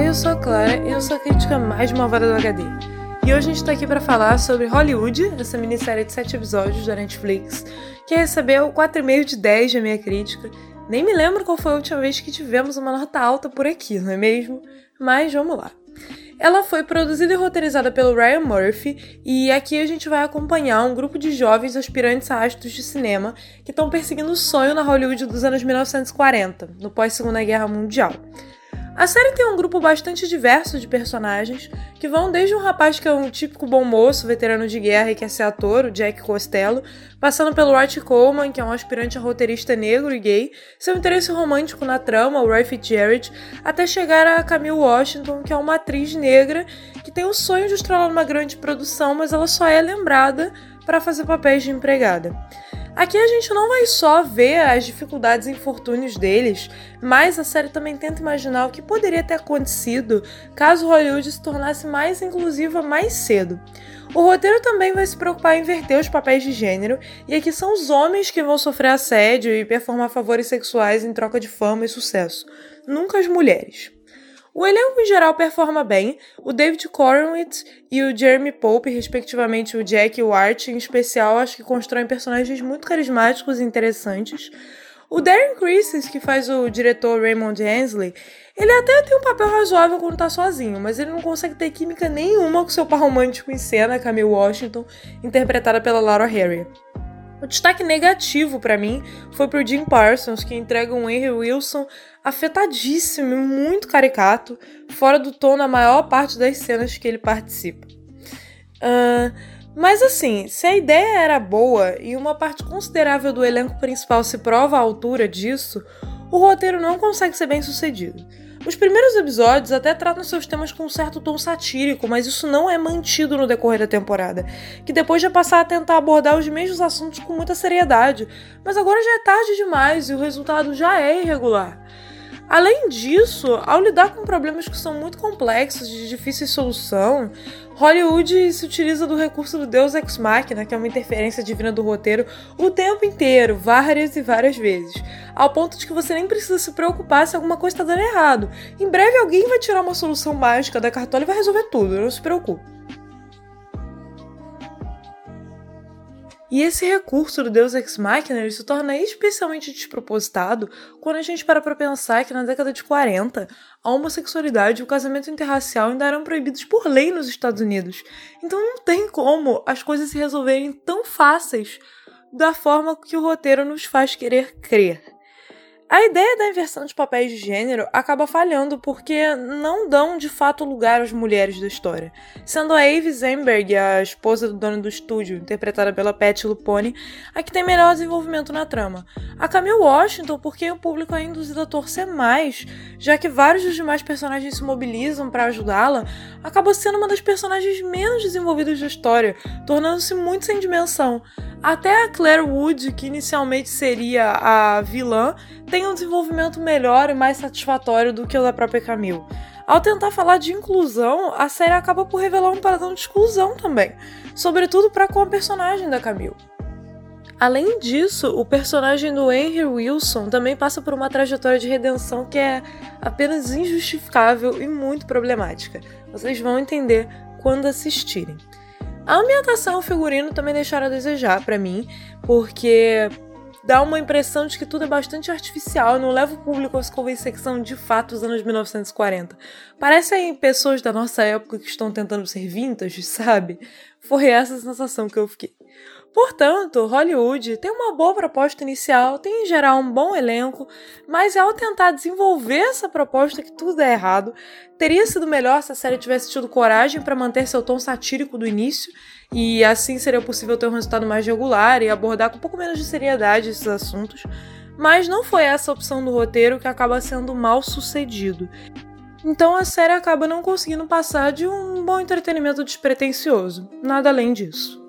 eu sou a Clara e eu sou a crítica mais malvada do HD. E hoje a gente tá aqui para falar sobre Hollywood, essa minissérie de 7 episódios da Netflix, que recebeu 4,5 de 10 da minha crítica. Nem me lembro qual foi a última vez que tivemos uma nota alta por aqui, não é mesmo? Mas vamos lá. Ela foi produzida e roteirizada pelo Ryan Murphy, e aqui a gente vai acompanhar um grupo de jovens aspirantes a astros de cinema que estão perseguindo o sonho na Hollywood dos anos 1940, no pós-Segunda Guerra Mundial. A série tem um grupo bastante diverso de personagens, que vão desde um rapaz que é um típico bom moço, veterano de guerra e quer ser ator, o Jack Costello, passando pelo Art Coleman, que é um aspirante a roteirista negro e gay, seu interesse romântico na trama, o Roy Fitzgerald, até chegar a Camille Washington, que é uma atriz negra que tem o sonho de estrelar numa grande produção, mas ela só é lembrada para fazer papéis de empregada. Aqui a gente não vai só ver as dificuldades e infortúnios deles, mas a série também tenta imaginar o que poderia ter acontecido caso Hollywood se tornasse mais inclusiva mais cedo. O roteiro também vai se preocupar em inverter os papéis de gênero, e aqui são os homens que vão sofrer assédio e performar favores sexuais em troca de fama e sucesso, nunca as mulheres. O elenco em geral performa bem, o David Cornwitz e o Jeremy Pope, respectivamente o Jack e o Art, em especial, acho que constroem personagens muito carismáticos e interessantes. O Darren Criss, que faz o diretor Raymond Hensley, ele até tem um papel razoável quando tá sozinho, mas ele não consegue ter química nenhuma com seu par romântico em cena, Camille Washington, interpretada pela Laura Harrier. O destaque negativo para mim foi pro Jim Parsons, que entrega um Henry Wilson afetadíssimo, muito caricato, fora do tom na maior parte das cenas que ele participa. Uh, mas assim, se a ideia era boa e uma parte considerável do elenco principal se prova à altura disso, o roteiro não consegue ser bem sucedido. Os primeiros episódios até tratam seus temas com um certo tom satírico, mas isso não é mantido no decorrer da temporada, que depois já passar a tentar abordar os mesmos assuntos com muita seriedade, mas agora já é tarde demais e o resultado já é irregular. Além disso, ao lidar com problemas que são muito complexos de difícil solução, Hollywood se utiliza do recurso do Deus Ex Machina, que é uma interferência divina do roteiro, o tempo inteiro, várias e várias vezes, ao ponto de que você nem precisa se preocupar se alguma coisa está dando errado. Em breve alguém vai tirar uma solução mágica da cartola e vai resolver tudo, não se preocupe. E esse recurso do Deus Ex Machina se torna especialmente despropositado quando a gente para para pensar que na década de 40 a homossexualidade e o casamento interracial ainda eram proibidos por lei nos Estados Unidos. Então não tem como as coisas se resolverem tão fáceis da forma que o roteiro nos faz querer crer. A ideia da inversão de papéis de gênero acaba falhando porque não dão de fato lugar às mulheres da história, sendo a Ave Zemberg, a esposa do dono do estúdio, interpretada pela Pat Lupone, a que tem melhor desenvolvimento na trama. A Camille Washington, porque o público é induzido a torcer mais, já que vários dos demais personagens se mobilizam para ajudá-la, acaba sendo uma das personagens menos desenvolvidas da história, tornando-se muito sem dimensão. Até a Claire Wood, que inicialmente seria a vilã, tem um desenvolvimento melhor e mais satisfatório do que o da própria Camille. Ao tentar falar de inclusão, a série acaba por revelar um padrão de exclusão também, sobretudo para com a personagem da Camille. Além disso, o personagem do Henry Wilson também passa por uma trajetória de redenção que é apenas injustificável e muito problemática. Vocês vão entender quando assistirem. A ambientação e o figurino também deixaram a desejar para mim, porque dá uma impressão de que tudo é bastante artificial, não leva o público a se convencer que são de fato os anos 1940. Parecem pessoas da nossa época que estão tentando ser vintage, sabe? Foi essa a sensação que eu fiquei. Portanto, Hollywood tem uma boa proposta inicial, tem em geral um bom elenco, mas ao tentar desenvolver essa proposta que tudo é errado, teria sido melhor se a série tivesse tido coragem para manter seu tom satírico do início, e assim seria possível ter um resultado mais regular e abordar com um pouco menos de seriedade esses assuntos. Mas não foi essa a opção do roteiro que acaba sendo mal sucedido. Então a série acaba não conseguindo passar de um bom entretenimento despretensioso, nada além disso.